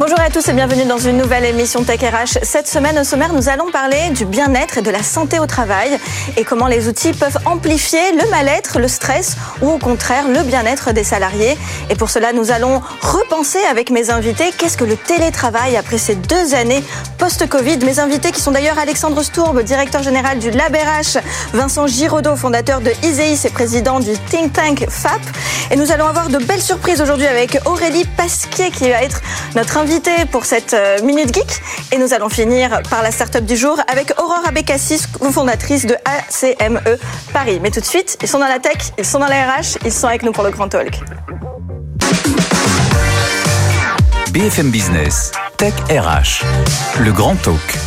Bonjour à tous et bienvenue dans une nouvelle émission Tech RH. Cette semaine au sommaire, nous allons parler du bien-être et de la santé au travail et comment les outils peuvent amplifier le mal-être, le stress ou au contraire le bien-être des salariés. Et pour cela, nous allons repenser avec mes invités qu'est-ce que le télétravail après ces deux années post-Covid. Mes invités qui sont d'ailleurs Alexandre Stourbe, directeur général du LabRH, Vincent Giraudot, fondateur de ISEIS et président du think tank FAP. Et nous allons avoir de belles surprises aujourd'hui avec Aurélie Pasquier qui va être notre invité pour cette euh, Minute Geek. Et nous allons finir par la start-up du jour avec Aurore Abécassis, fondatrice de ACME Paris. Mais tout de suite, ils sont dans la tech, ils sont dans la RH, ils sont avec nous pour le Grand Talk. BFM Business, Tech RH, le Grand Talk.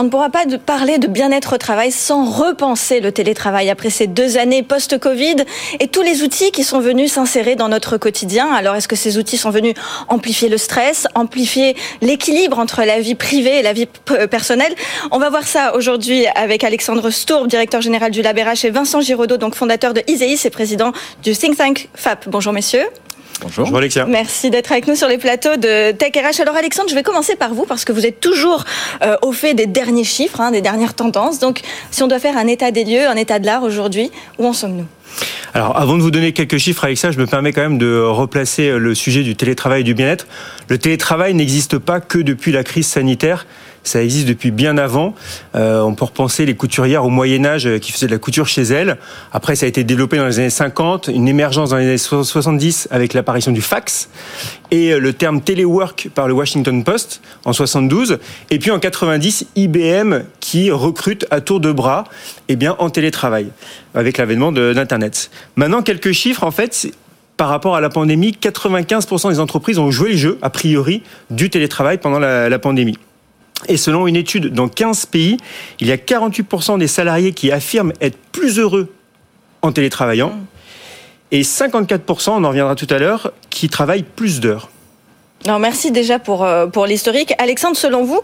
On ne pourra pas parler de bien-être au travail sans repenser le télétravail après ces deux années post-Covid et tous les outils qui sont venus s'insérer dans notre quotidien. Alors, est-ce que ces outils sont venus amplifier le stress, amplifier l'équilibre entre la vie privée et la vie personnelle? On va voir ça aujourd'hui avec Alexandre Stourb, directeur général du LabRH et Vincent Giraudot, donc fondateur de ISEIS et président du think tank FAP. Bonjour messieurs. Bonjour. Bonjour Alexia. Merci d'être avec nous sur les plateaux de Tech RH. Alors Alexandre, je vais commencer par vous parce que vous êtes toujours euh, au fait des derniers chiffres, hein, des dernières tendances. Donc si on doit faire un état des lieux, un état de l'art aujourd'hui, où en sommes-nous? Alors, avant de vous donner quelques chiffres, Alexia, je me permets quand même de replacer le sujet du télétravail et du bien-être. Le télétravail n'existe pas que depuis la crise sanitaire ça existe depuis bien avant. Euh, on peut repenser les couturières au Moyen Âge euh, qui faisaient de la couture chez elles. Après, ça a été développé dans les années 50, une émergence dans les années 70 avec l'apparition du fax et euh, le terme téléwork par le Washington Post en 72. Et puis en 90, IBM qui recrute à tour de bras eh bien, en télétravail avec l'avènement d'Internet. Maintenant, quelques chiffres, en fait, par rapport à la pandémie, 95% des entreprises ont joué le jeu, a priori, du télétravail pendant la pandémie. Et selon une étude dans 15 pays, il y a 48% des salariés qui affirment être plus heureux en télétravaillant et 54%, on en reviendra tout à l'heure, qui travaillent plus d'heures. Alors merci déjà pour, euh, pour l'historique. Alexandre, selon vous,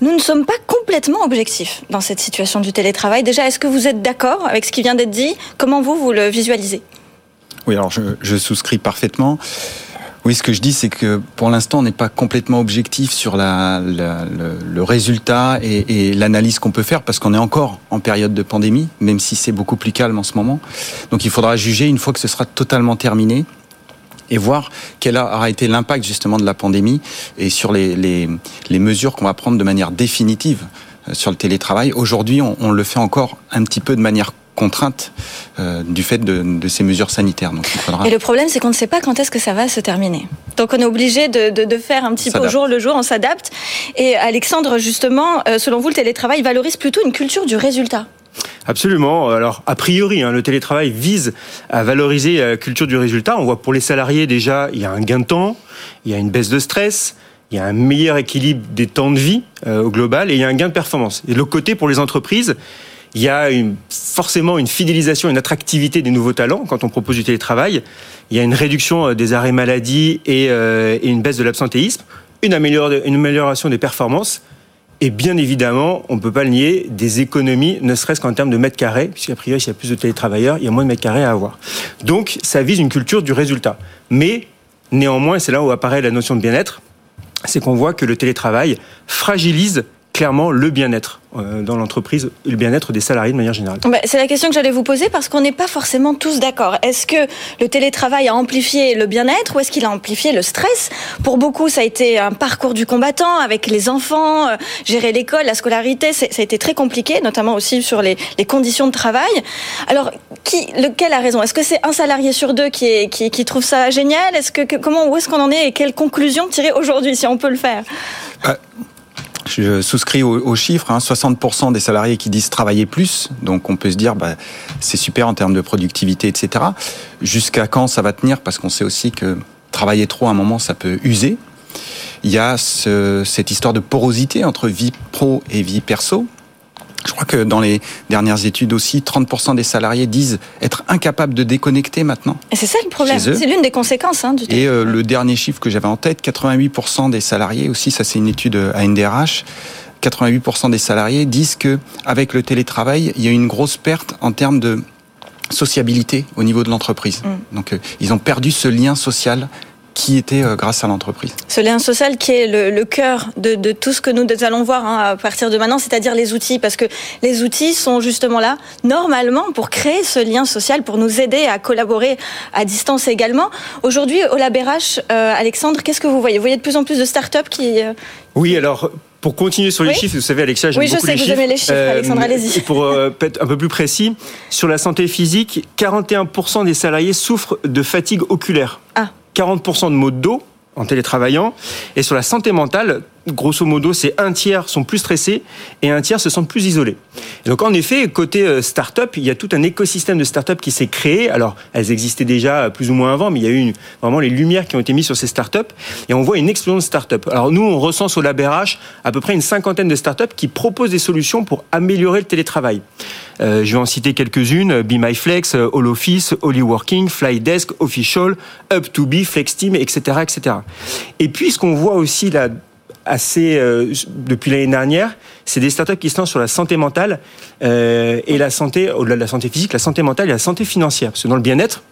nous ne sommes pas complètement objectifs dans cette situation du télétravail. Déjà, est-ce que vous êtes d'accord avec ce qui vient d'être dit? Comment vous, vous le visualisez? Oui, alors je, je souscris parfaitement. Oui, ce que je dis, c'est que pour l'instant, on n'est pas complètement objectif sur le, résultat et, l'analyse qu'on peut faire, parce qu'on est encore en période de pandémie, même si c'est beaucoup plus calme en ce moment. Donc il faudra juger une fois que ce sera totalement terminé et voir quel aura été l'impact justement de la pandémie et sur les, mesures qu'on va prendre de manière définitive euh, sur le télétravail. Aujourd'hui, on, le fait encore un petit peu de manière contrainte euh, du fait de, de, ces mesures sanitaires. Donc, il faudra... Et le problème, c'est qu'on ne sait pas quand est-ce que ça va se terminer. Donc on est obligé de, de, de faire un petit peu au jour le jour, on s'adapte. Et Alexandre, justement, euh, selon vous, le télétravail valorise plutôt une culture du résultat? Absolument. Alors, a priori, hein, le télétravail vise à valoriser la culture du résultat. On voit pour les salariés déjà, il y a un gain de temps, il y a une baisse de stress, il y a un meilleur équilibre des temps de vie euh, au global et il y a un gain de performance. Et de l'autre côté, pour les entreprises, il y a forcément une fidélisation, une attractivité des nouveaux talents quand on propose du télétravail. Il y a une réduction euh, des arrêts maladie et, euh, et une baisse de l'absentéisme, une, une amélioration des performances. Et bien évidemment, on ne peut pas le nier, des économies, ne serait-ce qu'en termes de mètres carrés, puisqu'a priori, s'il y a plus de télétravailleurs, il y a moins de mètres carrés à avoir. Donc, ça vise une culture du résultat. Mais, néanmoins, c'est là où apparaît la notion de bien-être, c'est qu'on voit que le télétravail fragilise clairement le bien-être euh, dans l'entreprise, le bien-être des salariés de manière générale. Bah, c'est la question que j'allais vous poser parce qu'on n'est pas forcément tous d'accord. Est-ce que le télétravail a amplifié le bien-être ou est-ce qu'il a amplifié le stress? Pour beaucoup, ça a été un parcours du combattant avec les enfants, euh, gérer l'école, la scolarité, ça a été très compliqué, notamment aussi sur les, les conditions de travail. Alors, qui, lequel a raison? Est-ce que c'est un salarié sur deux qui, est, qui, qui trouve ça génial? Est-ce que, que comment où est-ce qu'on en est et quelles conclusions tirer aujourd'hui si on peut le faire? Euh je souscris aux, chiffres, hein, 60% des salariés qui disent travailler plus, donc on peut se dire bah, c'est super en termes de productivité, etc. Jusqu'à quand ça va tenir? Parce qu'on sait aussi que travailler trop à un moment, ça peut user. Il y a ce, cette histoire de porosité entre vie pro et vie perso. Je crois que dans les dernières études aussi, 30% des salariés disent être incapables de déconnecter maintenant. Et c'est ça le problème. C'est l'une des conséquences. Hein, du et euh, le dernier chiffre que j'avais en tête, 88% des salariés aussi, ça c'est une étude à NDRH, 88% des salariés disent que avec le télétravail, il y a une grosse perte en termes de sociabilité au niveau de l'entreprise. Mm. Donc, ils ont perdu ce lien social qui était euh, grâce à l'entreprise. Ce lien social qui est le, cœur de, tout ce que nous allons voir hein, à partir de maintenant, c'est-à-dire les outils, parce que les outils sont justement là, normalement, pour créer ce lien social, pour nous aider à collaborer à distance également. Aujourd'hui, au LabRH, euh, Alexandre, qu'est-ce que vous voyez? Vous voyez de plus en plus de startups qui... Euh, oui, alors pour continuer sur les chiffres, vous savez, Alexia, j'aime oui, beaucoup les chiffres. Oui, je sais que vous aimez les chiffres, Alexandre, allez-y. Pour être un peu plus précis, sur la santé physique, 41% des salariés souffrent de fatigue oculaire. Ah. 40% de maux de en télétravaillant. Et sur la santé mentale, grosso modo, c'est un tiers sont plus stressés et un tiers se sentent plus isolés. donc en effet, côté euh, start-up, il y a tout un écosystème de start-up qui s'est créé. Alors, elles existaient déjà plus ou moins avant, mais il y a eu vraiment les lumières qui ont été mises sur ces start-up et on voit une explosion de start-up. Alors nous, on recense au LabRH à peu près une cinquantaine de start-up qui proposent des solutions pour améliorer le télétravail. Euh, je vais en citer quelques-unes Be My Flex, All Office, Holy Working, Flydesk, Official, Up2Be, FlexTeam, etc., etc. Et puis, ce qu'on voit aussi là assez euh, depuis l'année dernière, c'est des startups qui se lancent sur la santé mentale euh, et la santé, au-delà de la santé physique, la santé mentale et la santé financière. Parce que dans le bien-être,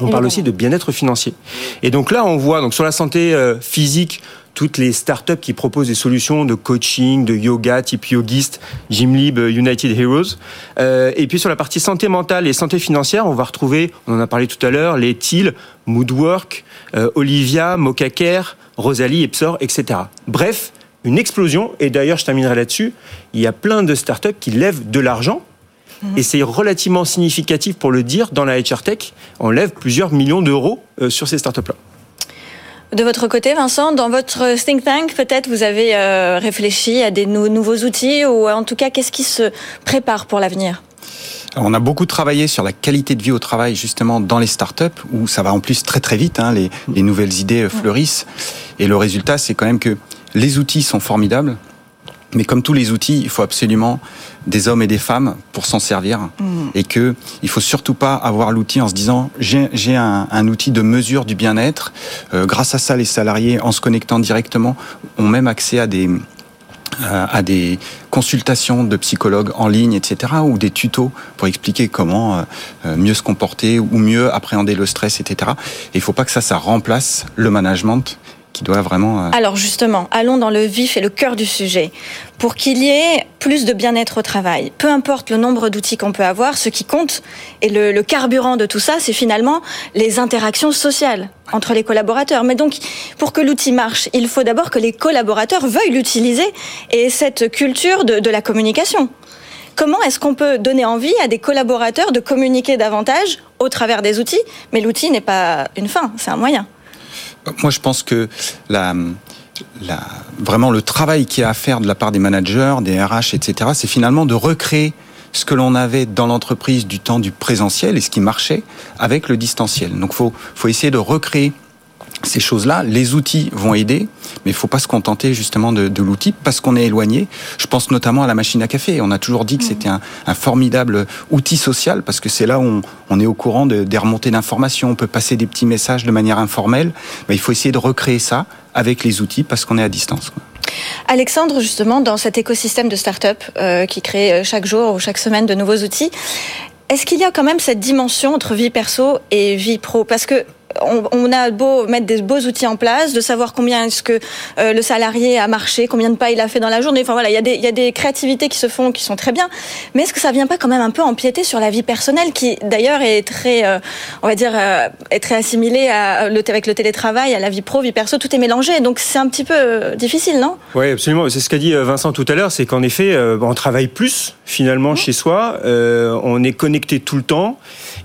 on parle aussi de bien-être financier. Et donc là, on voit donc sur la santé euh, physique toutes les startups qui proposent des solutions de coaching, de yoga, type yogiste, Gymlib, United Heroes. Euh, et puis sur la partie santé mentale et santé financière, on va retrouver, on en a parlé tout à l'heure, les TIL, Moodwork, euh, Olivia, Mocacare, Rosalie, Epsor, etc. Bref, une explosion. Et d'ailleurs, je terminerai là-dessus. Il y a plein de startups qui lèvent de l'argent. Mhm. Et c'est relativement significatif pour le dire dans la HR Tech. On lève plusieurs millions d'euros euh, sur ces startups-là. De votre côté, Vincent, dans votre think tank, peut-être vous avez euh, réfléchi à des nouveaux outils ou en tout cas, qu'est-ce qui se prépare pour l'avenir? On a beaucoup travaillé sur la qualité de vie au travail justement dans les startups où ça va en plus très très vite, hein, les, les nouvelles idées fleurissent. Et le résultat, c'est quand même que les outils sont formidables, mais comme tous les outils, il faut absolument des hommes et des femmes pour s'en servir mm. et que il faut surtout pas avoir l'outil en se disant j'ai un, un, outil de mesure du bien-être. Euh, grâce à ça, les salariés, en se connectant directement, ont même accès à des euh, à des consultations de psychologues en ligne, etc., ou des tutos pour expliquer comment euh, mieux se comporter ou mieux appréhender le stress, etc. Et il faut pas que ça, ça remplace le management qui doit vraiment... Euh, Alors justement, allons dans le vif et le cœur du sujet. Pour qu'il y ait plus de bien-être au travail, peu importe le nombre d'outils qu'on peut avoir, ce qui compte et le, carburant de tout ça, c'est finalement les interactions sociales entre les collaborateurs. Mais donc, pour que l'outil marche, il faut d'abord que les collaborateurs veuillent l'utiliser et cette culture de, de la communication. Comment est-ce qu'on peut donner envie à des collaborateurs de communiquer davantage au travers des outils Mais l'outil n'est pas une fin, c'est un moyen. Moi, je pense que la, la, vraiment le travail qu'il y a à faire de la part des managers, des RH, etc., c'est finalement de recréer ce que l'on avait dans l'entreprise du temps du présentiel et ce qui marchait avec le distanciel. Donc, faut, faut essayer de recréer ces choses-là, les outils vont aider, mais il faut pas se contenter justement de, de l'outil parce qu'on est éloigné. Je pense notamment à la machine à café. On a toujours dit que c'était un, un, formidable outil social parce que c'est là où on, on, est au courant de, des remontées d'informations, on peut passer des petits messages de manière informelle. Mais il faut essayer de recréer ça avec les outils parce qu'on est à distance. Quoi. Alexandre, justement, dans cet écosystème de start-up euh, qui crée euh, chaque jour ou chaque semaine de nouveaux outils, est-ce qu'il y a quand même cette dimension entre vie perso et vie pro? Parce que on, a beau mettre des beaux outils en place, de savoir combien est-ce que euh, le salarié a marché, combien de pas il a fait dans la journée. Enfin voilà, il y, a des, il y a des créativités qui se font, qui sont très bien. Mais est-ce que ça vient pas quand même un peu empiéter sur la vie personnelle, qui d'ailleurs est très, euh, on va dire, euh, est très assimilée à, le, avec le télétravail, à la vie pro, vie perso, tout est mélangé. Donc c'est un petit peu difficile, non? Oui, absolument. C'est ce qu'a dit Vincent tout à l'heure, c'est qu'en effet, on travaille plus finalement mmh. chez soi, on est connecté tout le temps.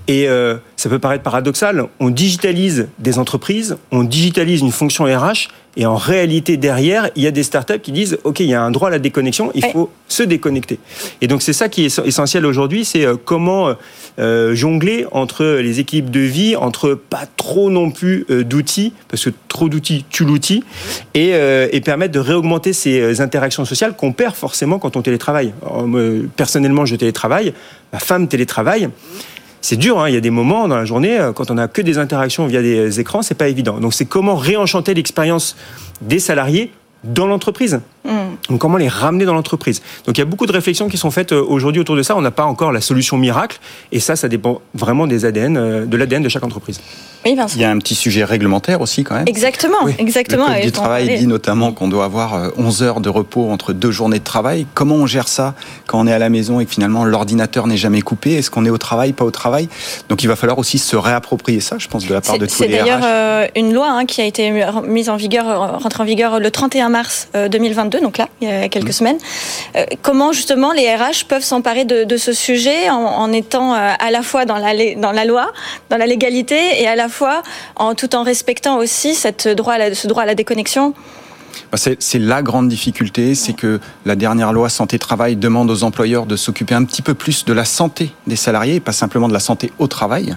Et euh, ça peut paraître paradoxal, on digitalise des entreprises, on digitalise une fonction RH, et en réalité, derrière, il y a des startups qui disent, OK, il y a un droit à la déconnexion, il faut se déconnecter. Et donc c'est ça qui est essentiel aujourd'hui, c'est euh, comment euh, jongler entre les équipes de vie, entre pas trop non plus d'outils, parce que trop d'outils tue l'outil, et, et, permettre de réaugmenter ces interactions sociales qu'on perd forcément quand on télétravaille. personnellement, je télétravaille, ma femme télétravaille c'est dur. Hein. Il y a des moments dans la journée euh, quand on n'a que des interactions via des écrans, c'est pas évident. Donc c'est comment réenchanter l'expérience des salariés dans l'entreprise. Mm. Donc comment les ramener dans l'entreprise. Donc il y a beaucoup de réflexions qui sont faites euh, aujourd'hui autour de ça. On n'a pas encore la solution miracle et ça, ça dépend vraiment des ADN, euh, de l'ADN de chaque entreprise. Oui, Il y a un petit sujet réglementaire aussi quand même. Exactement, exactement. Le code du travail dit notamment qu'on doit avoir 11 euh, heures de repos entre deux journées de travail. Comment on gère ça quand on est à la maison et que finalement l'ordinateur n'est jamais coupé? Est-ce qu'on est au travail, pas au travail? Donc il va falloir aussi se réapproprier ça, je pense, de la part de tous les C'est d'ailleurs une loi hein, qui a été mise en vigueur, rentrée en vigueur le 31 mars 2022, donc là, il y a quelques semaines. Euh, comment justement les RH peuvent s'emparer de, ce sujet en, étant euh, à la fois dans la, dans la loi, dans la légalité, et à la fois en, tout en respectant aussi cette droit ce droit à la déconnexion bah, c'est la grande difficulté, c'est que la dernière loi santé-travail demande aux employeurs de s'occuper un petit peu plus de la santé des salariés, et pas simplement de la santé au travail,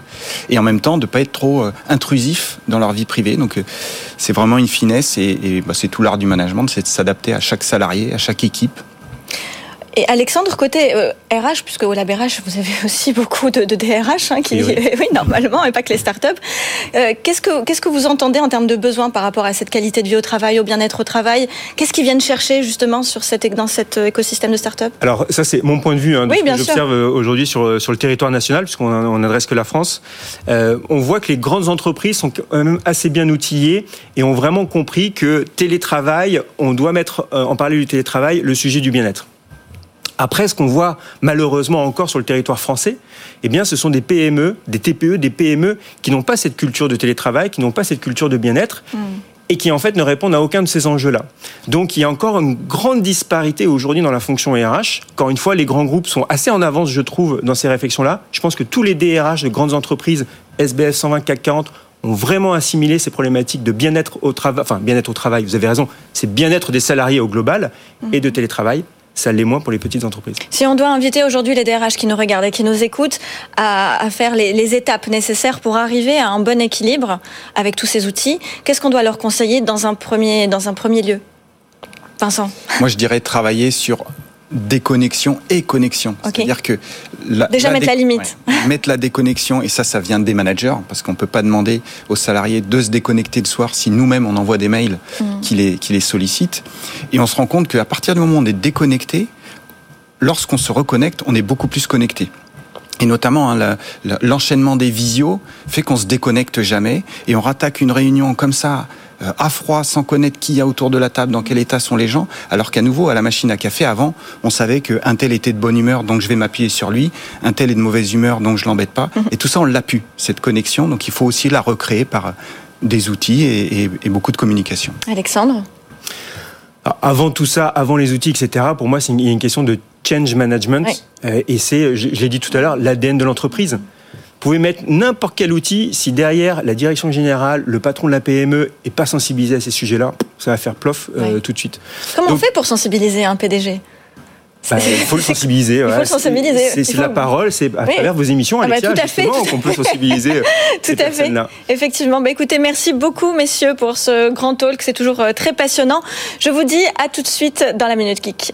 et en même temps de ne pas être trop euh, intrusif dans leur vie privée. Donc c'est vraiment une finesse, et, bah, c'est tout l'art du management, c'est de s'adapter à chaque salarié, à chaque équipe. Et Alexandre, côté RH, euh, puisque au LabRH, vous avez aussi beaucoup de, DRH, hein, qui, oui. normalement, et pas que les startups. Euh, qu'est-ce que qu'est-ce que vous entendez en termes de besoins par rapport à cette qualité de vie au travail, au bien-être au travail? Qu'est-ce qu'ils viennent chercher justement sur cette, dans cet euh, écosystème de startups Alors ça, c'est mon point de vue. Hein, de oui, bien J'observe aujourd'hui sur sur le territoire national, puisqu'on on adresse que la France. on voit que les grandes entreprises sont quand même assez bien outillées et ont vraiment compris que télétravail, on doit mettre en parler du télétravail le sujet du bien-être. Après, ce qu'on voit malheureusement encore sur le territoire français, eh bien, ce sont des PME, des TPE, des PME qui n'ont pas cette culture de télétravail, qui n'ont pas cette culture de bien-être. Hmm. Et qui en fait ne répondent à aucun de ces enjeux-là. Donc il y a encore une grande disparité aujourd'hui dans la fonction RH. Encore une fois, les grands groupes sont assez en avance, je trouve, dans ces réflexions-là. Je pense que tous les DRH de grandes entreprises, SBF 120, CAC 40, ont vraiment assimilé ces problématiques de bien-être au travail, enfin bien-être au travail, vous avez raison, c'est bien-être des salariés au global et de télétravail ça l'est moins pour les petites entreprises. Si on doit inviter aujourd'hui les DRH qui nous regardent et qui nous écoutent à, faire les, étapes nécessaires pour arriver à un bon équilibre avec tous ces outils, qu'est-ce qu'on doit leur conseiller dans un premier, dans un premier lieu? Vincent Moi, je dirais travailler sur déconnexion et connexion. C'est-à-dire que déjà mettre la limite. mettre la déconnexion et ça, ça vient des managers parce qu'on peut pas demander aux salariés de se déconnecter le soir si nous-mêmes on envoie des mails mm. qui les qui les sollicitent. Et on se rend compte qu'à partir du moment où on est déconnecté, lorsqu'on se reconnecte, on est beaucoup plus connecté. Et notamment, hein, l'enchaînement des visios fait qu'on se déconnecte jamais et on rattaque une réunion comme ça à froid, sans connaître qui y a autour de la table, dans quel état sont les gens, alors qu'à nouveau, à la machine à café, avant, on savait qu'un tel était de bonne humeur, donc je vais m'appuyer sur lui, un tel est de mauvaise humeur, donc je l'embête pas. Mhm. Et tout ça, on l'a pu, cette connexion, donc il faut aussi la recréer par des outils et, beaucoup de communication. Alexandre? Avant tout ça, avant les outils, etc., pour moi, c'est une question de change management. Euh, et c'est, je l'ai dit tout à l'heure, l'ADN de l'entreprise pouvez mettre n'importe quel outil, si derrière la direction générale, le patron de la PME est pas sensibilisé à ces sujets-là, ça va faire plof euh, tout de suite. Comment on fait pour sensibiliser un PDG bah, il faut le sensibiliser. Il faut le sensibiliser. C'est la parole, c'est à travers vos émissions, ah bah, Alexia, tout qu'on peut sensibiliser euh, tout à fait. Effectivement. Bah, écoutez, merci beaucoup, messieurs, pour ce grand talk. C'est toujours euh, très passionnant. Je vous dis à tout de suite dans la Minute Geek.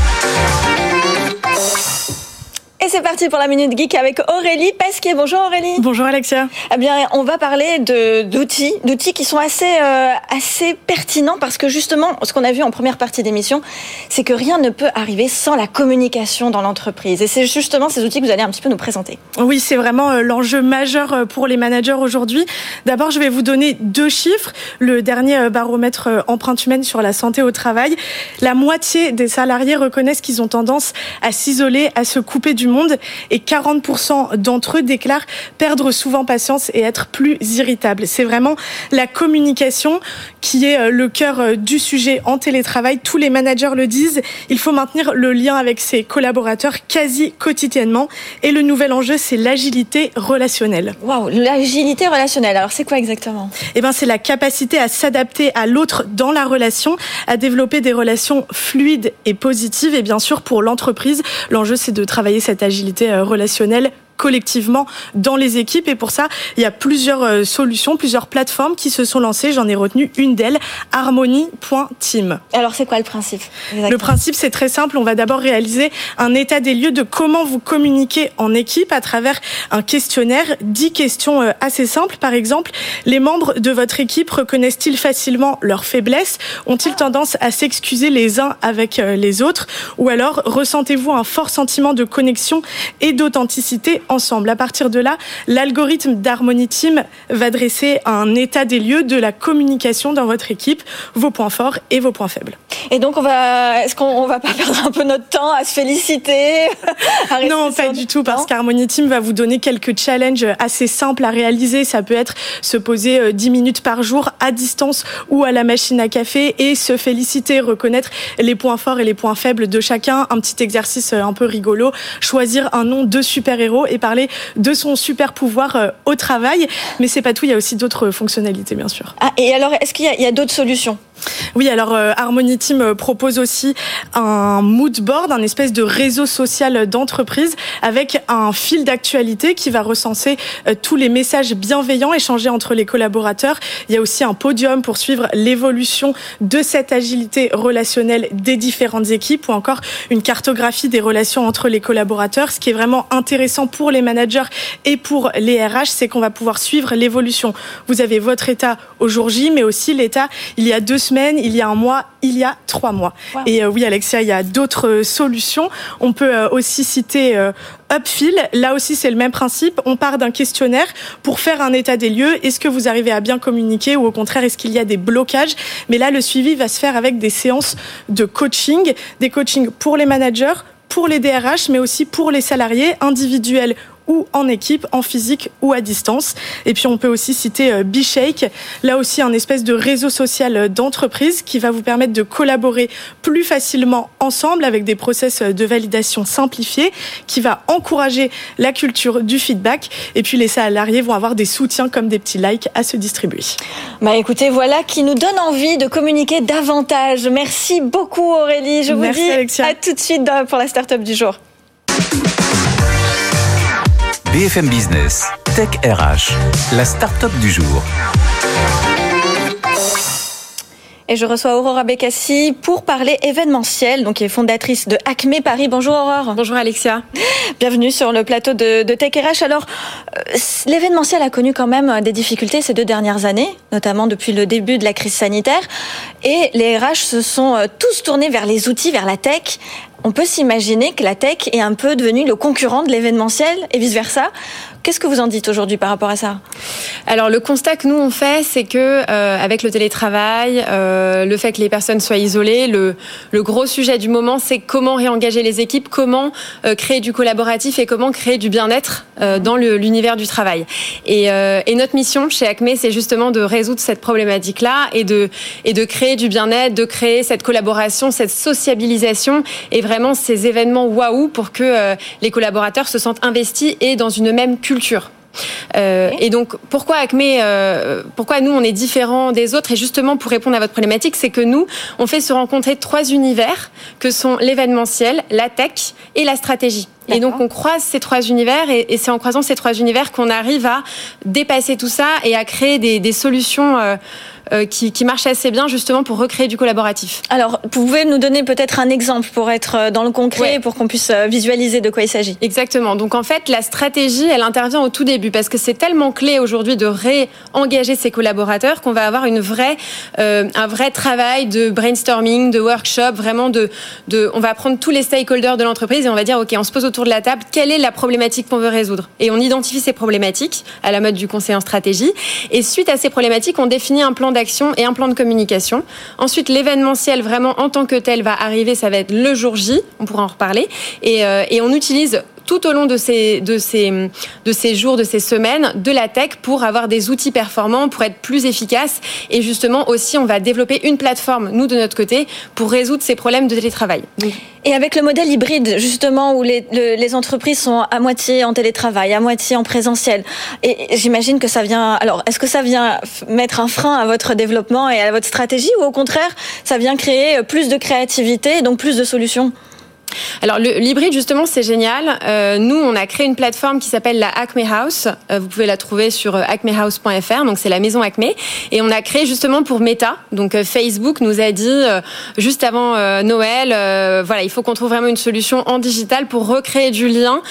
C'est parti pour la Minute Geek avec Aurélie Pasquier. Bonjour Aurélie. Bonjour Alexia. Eh bien, on va parler d'outils, d'outils qui sont assez, euh, assez pertinents parce que justement, ce qu'on a vu en première partie d'émission, c'est que rien ne peut arriver sans la communication dans l'entreprise. Et c'est justement ces outils que vous allez un petit peu nous présenter. Oui, c'est vraiment euh, l'enjeu majeur euh, pour les managers aujourd'hui. D'abord, je vais vous donner deux chiffres. Le dernier baromètre empreinte humaine sur la santé au travail. La moitié des salariés reconnaissent qu'ils ont tendance à s'isoler, à se couper du monde et 40% d'entre eux déclarent perdre souvent patience et être plus irritables. C'est vraiment la communication qui est euh, le cœur euh, du sujet en télétravail. Tous les managers le disent. Il faut maintenir le lien avec ses collaborateurs quasi quotidiennement. Et le nouvel enjeu, c'est l'agilité relationnelle. Waouh, l'agilité relationnelle. Alors, c'est quoi exactement? Eh ben, c'est la capacité à s'adapter à l'autre dans la relation, à développer des relations fluides et positives. Et bien sûr, pour l'entreprise, l'enjeu, c'est de travailler cette agilité euh, relationnelle collectivement dans les équipes. Et pour ça, il y a plusieurs euh, solutions, plusieurs plateformes qui se sont lancées. J'en ai retenu une d'elles, harmony.team. Alors, c'est quoi le principe Le principe, c'est très simple. On va d'abord réaliser un état des lieux de comment vous communiquez en équipe à travers un questionnaire. 10 questions euh, assez simples. Par exemple, les membres de votre équipe reconnaissent-ils facilement leurs faiblesses? Ont-ils tendance à s'excuser les uns avec euh, les autres? Ou alors, ressentez-vous un fort sentiment de connexion et d'authenticité ensemble À partir de là, l'algorithme d'Harmony Team va dresser un état des lieux de la communication dans votre équipe, vos points forts et vos points faibles. Et donc, on va, est-ce qu'on va pas perdre un peu notre temps à se féliciter Non, pas du tout, parce qu'Harmony Team va vous donner quelques challenges assez simples à réaliser. Ça peut être se poser 10 euh, minutes par jour à distance ou à la machine à café et se féliciter, reconnaître les points forts et les points faibles de chacun. Un petit exercice euh, un peu rigolo, choisir un nom de super-héros et parler de son super pouvoir euh, au travail. Mais c'est pas tout, il y a aussi d'autres fonctionnalités, bien sûr. Ah, et alors, est-ce qu'il y a, a d'autres solutions? Oui, alors euh, Harmony Team euh, propose aussi un mood board, un espèce de réseau social d'entreprise avec un fil d'actualité qui va recenser euh, tous les messages bienveillants échangés entre les collaborateurs. Il y a aussi un podium pour suivre l'évolution de cette agilité relationnelle des différentes équipes ou encore une cartographie des relations entre les collaborateurs. Ce qui est vraiment intéressant pour les managers et pour les RH, c'est qu'on va pouvoir suivre l'évolution. Vous avez votre état au jour J, mais aussi l'état il y a deux semaines il y a un mois, il y a trois mois. Et euh, oui, Alexia, il y a d'autres euh, solutions. On peut euh, aussi citer Upfill. Là aussi, c'est le même principe. On part d'un questionnaire pour faire un état des lieux. Est-ce que vous arrivez à bien communiquer ou au contraire, est-ce qu'il y a des blocages? Mais là, le suivi va se faire avec des séances de coaching, des coachings pour les managers, pour les DRH, mais aussi pour les salariés individuels ou en équipe, en physique ou à distance. Et puis on peut aussi citer euh, B-Shake, là aussi un espèce de réseau social euh, d'entreprise qui va vous permettre de collaborer plus facilement ensemble avec des process euh, de validation simplifiés, qui va encourager la culture du feedback. Et puis les salariés vont avoir des soutiens comme des petits likes à se distribuer. Bah écoutez, voilà qui nous donne envie de communiquer davantage. Merci beaucoup Aurélie. Je vous dis à tout de suite pour la start-up du jour. BFM Business, Tech RH, la start-up du jour. Et je reçois Aurora Bekassi pour parler événementiel, donc qui est fondatrice de Acme Paris. Bonjour Aurore. Bonjour Alexia. Bienvenue sur le plateau de, de Tech RH. Alors, euh, l'événementiel a connu quand même des difficultés ces deux dernières années, notamment depuis le début de la crise sanitaire. Et les RH se sont euh, tous tournés vers les outils, vers la tech on peut s'imaginer que la tech est un peu devenue le concurrent de l'événementiel et vice-versa. Qu'est-ce que vous en dites aujourd'hui par rapport à ça? Alors le constat que nous on fait, c'est que euh, avec le télétravail, euh, le fait que les personnes soient isolées, le, le gros sujet du moment, c'est comment réengager les équipes, comment euh, créer du collaboratif et comment créer du bien-être euh, dans l'univers du travail. Et, euh, et, notre mission chez Acme, c'est justement de résoudre cette problématique-là et de et de créer du bien-être, de créer cette collaboration, cette sociabilisation et vraiment ces événements waouh pour que les collaborateurs se sentent investis et dans une même culture culture. Euh, et donc, pourquoi Acme, euh, pourquoi nous on est différent des autres? Et justement, pour répondre à votre problématique, c'est que nous, on fait se rencontrer trois univers que sont l'événementiel, la tech et la stratégie. Et donc, on croise ces trois univers, et, c'est en croisant ces trois univers qu'on arrive à dépasser tout ça et à créer des, des solutions. Euh, qui, qui, marche assez bien justement pour recréer du collaboratif. Alors, vous pouvez nous donner peut-être un exemple pour être euh, dans le concret, pour qu'on puisse euh, visualiser de quoi il s'agit Exactement. Donc en fait, la stratégie, elle intervient au tout début parce que c'est tellement clé aujourd'hui de réengager ses collaborateurs qu'on va avoir une vraie, euh, un vrai travail de brainstorming, de workshop, vraiment de, de, on va prendre tous les stakeholders de l'entreprise et on va dire, ok, on se pose autour de la table, quelle est la problématique qu'on veut résoudre? Et on identifie ces problématiques à la mode du conseil en stratégie. Et suite à ces problématiques, on définit un plan d'action et un plan de communication. Ensuite, l'événementiel vraiment en tant que tel va arriver, ça va être le jour J, on pourra en reparler. Et, euh, on utilise tout au long de ces, de, ces, de ces jours, de ces semaines, de la tech pour avoir des outils performants, pour être plus efficaces. Et justement, aussi, on va développer une plateforme, nous, de notre côté, pour résoudre ces problèmes de télétravail. Et avec le modèle hybride, justement, où les, les entreprises sont à moitié en télétravail, à moitié en présentiel, et j'imagine que ça vient. Alors, est-ce que ça vient mettre un frein à votre développement et à votre stratégie, ou au contraire, ça vient créer plus de créativité et donc plus de solutions? Alors l'hybride justement c'est génial. Euh, nous on a créé une plateforme qui s'appelle la Acme House. Euh, vous pouvez la trouver sur euh, acmehouse.fr. Donc c'est la maison Acme et on a créé justement pour Meta. Donc Facebook nous a dit juste avant Noël, voilà il faut qu'on trouve vraiment une solution en digital pour recréer du lien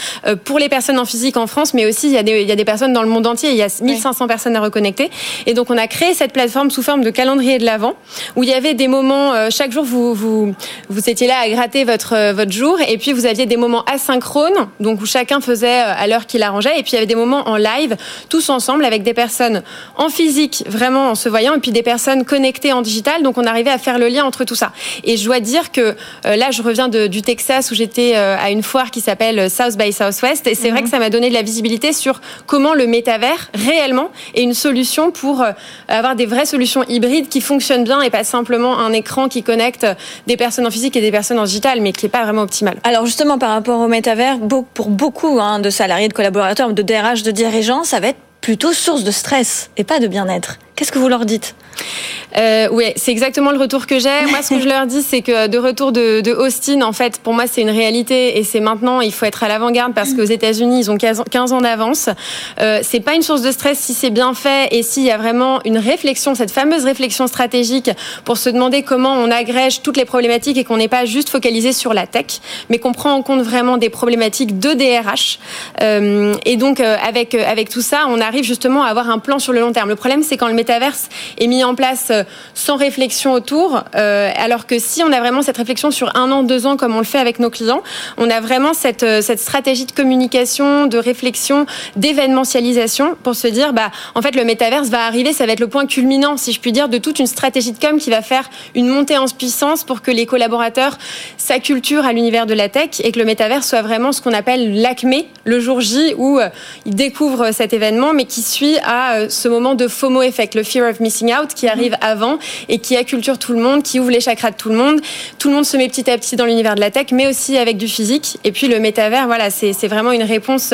pour les personnes en physique en France, mais aussi il y a des, il y a des personnes dans le monde entier. Il y a 1500 personnes à reconnecter et donc on a créé cette plateforme sous forme de calendrier de l'avant où il y avait des moments chaque jour vous vous vous étiez là à gratter votre votre jour et puis vous aviez des moments asynchrones, donc où chacun faisait euh, à l'heure qu'il arrangeait, et puis il y avait des moments en live, tous ensemble, avec des personnes en physique, vraiment en se voyant, et puis des personnes connectées en digital, donc on arrivait à faire le lien entre tout ça. Et je dois dire que euh, là, je reviens de, du Texas où j'étais euh, à une foire qui s'appelle South by Southwest, et c'est vrai mhm. que ça m'a donné de la visibilité sur comment le métavers réellement est une solution pour avoir des vraies solutions hybrides qui fonctionnent bien et pas simplement un écran qui connecte des personnes en physique et des personnes en digital, mais qui n'est pas vraiment Alors justement, par rapport au métavers, pour beaucoup hein, de salariés, de collaborateurs, de DRH, de dirigeants, ça va être plutôt source de stress et pas de bien-être. Qu'est-ce que vous leur dites? Euh, Oui, c'est exactement le retour que j'ai. Moi, ce que je leur dis, c'est que de retour de, Austin, en fait, pour moi, c'est une réalité et c'est maintenant. Il faut être à l'avant-garde parce qu'aux États-Unis, ils ont 15 ans d'avance. Euh, c'est pas une source de stress si c'est bien fait et s'il y a vraiment une réflexion, cette fameuse réflexion stratégique pour se demander comment on agrège toutes les problématiques et qu'on n'est pas juste focalisé sur la tech, mais qu'on prend en compte vraiment des problématiques de DRH. Euh, et donc, euh, avec avec tout ça, on arrive justement à avoir un plan sur le long terme. Le problème, c'est quand le métaverse est mis en place euh, sans réflexion autour, euh, alors que si on a vraiment cette réflexion sur un an, deux ans, comme on le fait avec nos clients, on a vraiment cette, euh, cette stratégie de communication, de réflexion, d'événementialisation pour se dire, bah, en fait, le métaverse va arriver, ça va être le point culminant, si je puis dire, de toute une stratégie de com qui va faire une montée en puissance pour que les collaborateurs s'acculturent à l'univers de la tech et que le métaverse soit vraiment ce qu'on appelle l'acme, le jour J, où ils découvrent cet événement, mais qui suit à ce moment de FOMO effect, le fear of missing out, qui arrive avant et qui acculture tout le monde, qui ouvre les chakras de tout le monde. Tout le monde se met petit à petit dans l'univers de la tech, mais aussi avec du physique. Et puis le métavers, voilà, c'est vraiment une réponse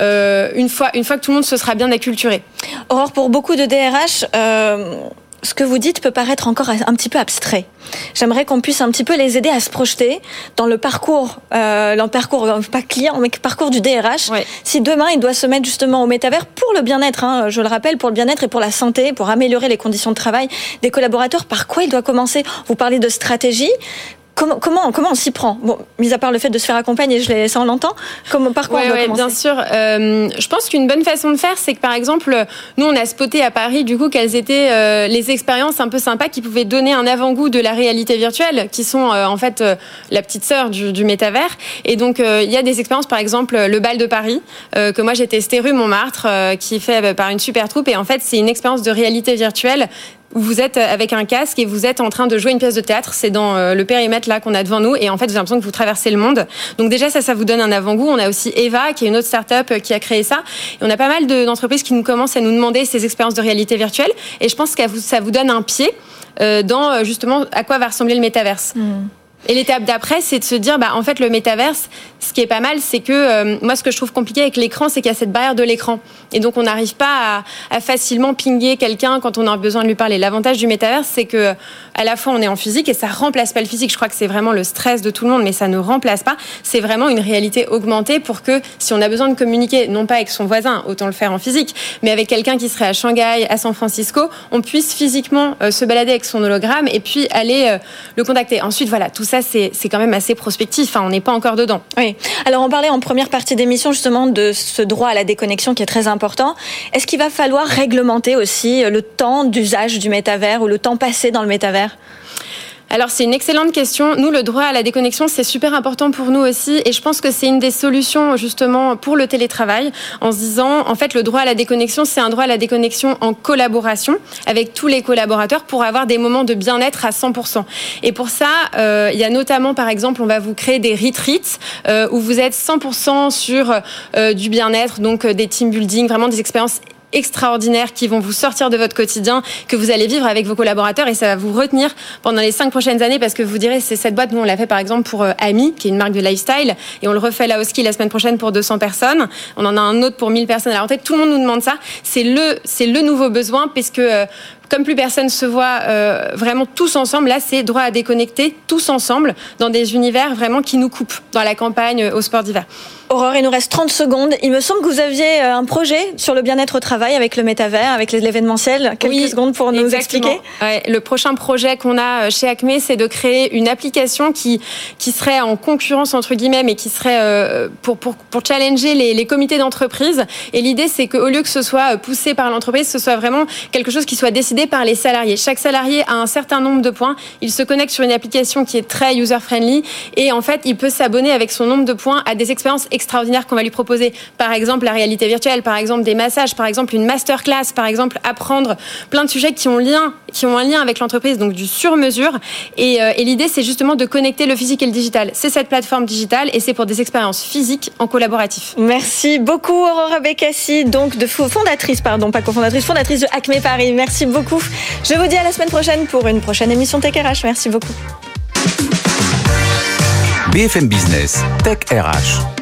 euh, une, fois, une fois que tout le monde se sera bien acculturé. Aurore, pour beaucoup de DRH, euh, ce que vous dites peut paraître encore un petit peu abstrait. J'aimerais qu'on puisse un petit peu les aider à se projeter dans le parcours, euh, le parcours pas client, mais parcours du DRH. Si demain il doit se mettre justement au métavers pour le bien-être, hein, je le rappelle, pour le bien-être et pour la santé, pour améliorer les conditions de travail des collaborateurs, par quoi il doit commencer? Vous parlez de stratégie, Comment, comment, comment on s'y prend Bon, mis à part le fait de se faire accompagner, je ça on l'entend. Comment, par quoi on doit Bien sûr. Euh, je pense qu'une bonne façon de faire, c'est que par exemple, nous on a spoté à Paris du coup quelles étaient euh, les expériences un peu sympas qui pouvaient donner un avant-goût de la réalité virtuelle, qui sont euh, en fait la petite sœur du, du métavers. Et donc il y a des expériences, par exemple le bal de Paris que moi j'ai testé rue Montmartre, qui est fait par une super troupe. Et en fait c'est une expérience de réalité virtuelle vous êtes avec un casque et vous êtes en train de jouer une pièce de théâtre. C'est dans euh, le périmètre là qu'on a devant nous et en fait vous avez l'impression que vous traversez le monde. Donc déjà ça, ça vous donne un avant-goût. On a aussi Eva qui est une autre start-up euh, qui a créé ça. Et on a pas mal d'entreprises qui nous commencent à nous demander ces expériences de réalité virtuelle. Et je pense que ça vous donne un pied euh, dans justement à quoi va ressembler le métaverse. Hmm. Et l'étape d'après, c'est de se dire, bah, en fait, le métaverse, ce qui est pas mal, c'est que euh, moi, ce que je trouve compliqué avec l'écran, c'est qu'il y a cette barrière de l'écran. Et donc, on n'arrive pas à, à, facilement pinguer quelqu'un quand on a besoin de lui parler. L'avantage du métaverse, c'est que à la fois, on est en physique et ça remplace pas le physique. Je crois que c'est vraiment le stress de tout le monde, mais ça ne remplace pas. C'est vraiment une réalité augmentée pour que si on a besoin de communiquer, non pas avec son voisin, autant le faire en physique, mais avec quelqu'un qui serait à Shanghai, à San Francisco, on puisse physiquement euh, se balader avec son hologramme et puis aller euh, le contacter. Ensuite, voilà, tout ça, c'est quand même assez prospectif. Hein, on n'est pas encore dedans. Oui. Alors, on parlait en première partie d'émission justement de ce droit à la déconnexion qui est très important. Est-ce qu'il va falloir réglementer aussi le temps d'usage du métavers ou le temps passé dans le métavers? Alors c'est une excellente question. Nous, le droit à la déconnexion, c'est super important pour nous aussi, et je pense que c'est une des solutions justement pour le télétravail, en se disant, en fait, le droit à la déconnexion, c'est un droit à la déconnexion en collaboration avec tous les collaborateurs pour avoir des moments de bien-être à 100%. Et pour ça, euh, il y a notamment, par exemple, on va vous créer des retreats euh, où vous êtes 100% sur euh, du bien-être, donc des team building, vraiment des expériences extraordinaires qui vont vous sortir de votre quotidien, que vous allez vivre avec vos collaborateurs et ça va vous retenir pendant les cinq prochaines années parce que vous direz, c'est cette boîte, nous on l'a fait par exemple pour euh, Ami, qui est une marque de lifestyle et on le refait là au ski la semaine prochaine pour 200 personnes. On en a un autre pour 1000 personnes à la rentrée. Tout le monde nous demande ça. C'est le, c'est le nouveau besoin puisque euh, comme plus personne se voit vraiment tous ensemble, là, c'est droit à déconnecter tous ensemble dans des univers vraiment qui nous coupent dans la campagne au sport d'hiver. Aurore, il nous reste 30 secondes. Il me semble que vous aviez euh, un projet sur le bien-être au travail avec le métavers, avec l'événementiel. Quelques secondes pour nous expliquer. le prochain projet qu'on a euh, chez Acme, c'est de créer une application qui, qui serait en concurrence, entre guillemets, mais qui serait euh, pour, pour, pour challenger les, les comités d'entreprise. Et l'idée, c'est qu'au lieu que ce soit poussé par l'entreprise, ce soit vraiment quelque chose qui soit décidé par les salariés. Chaque salarié a un certain nombre de points. Il se connecte sur une application qui est très user-friendly et en fait, il peut s'abonner avec son nombre de points à des expériences extraordinaire qu'on va lui proposer. Par exemple, la réalité virtuelle, par exemple, des massages, par exemple, une masterclass, par exemple, apprendre plein de sujets qui ont, lien, qui ont un lien avec l'entreprise, donc du sur-mesure. Et, euh, l'idée, c'est justement de connecter le physique et le digital. C'est cette plateforme digitale et c'est pour des expériences physiques en collaboratif. Merci beaucoup, Aurora Bekassi, donc de fondatrice, pardon, pas cofondatrice, fondatrice de Acme Paris. Merci Je vous dis à la semaine prochaine pour une prochaine émission Tech RH. Merci beaucoup. BFM Business, Tech RH.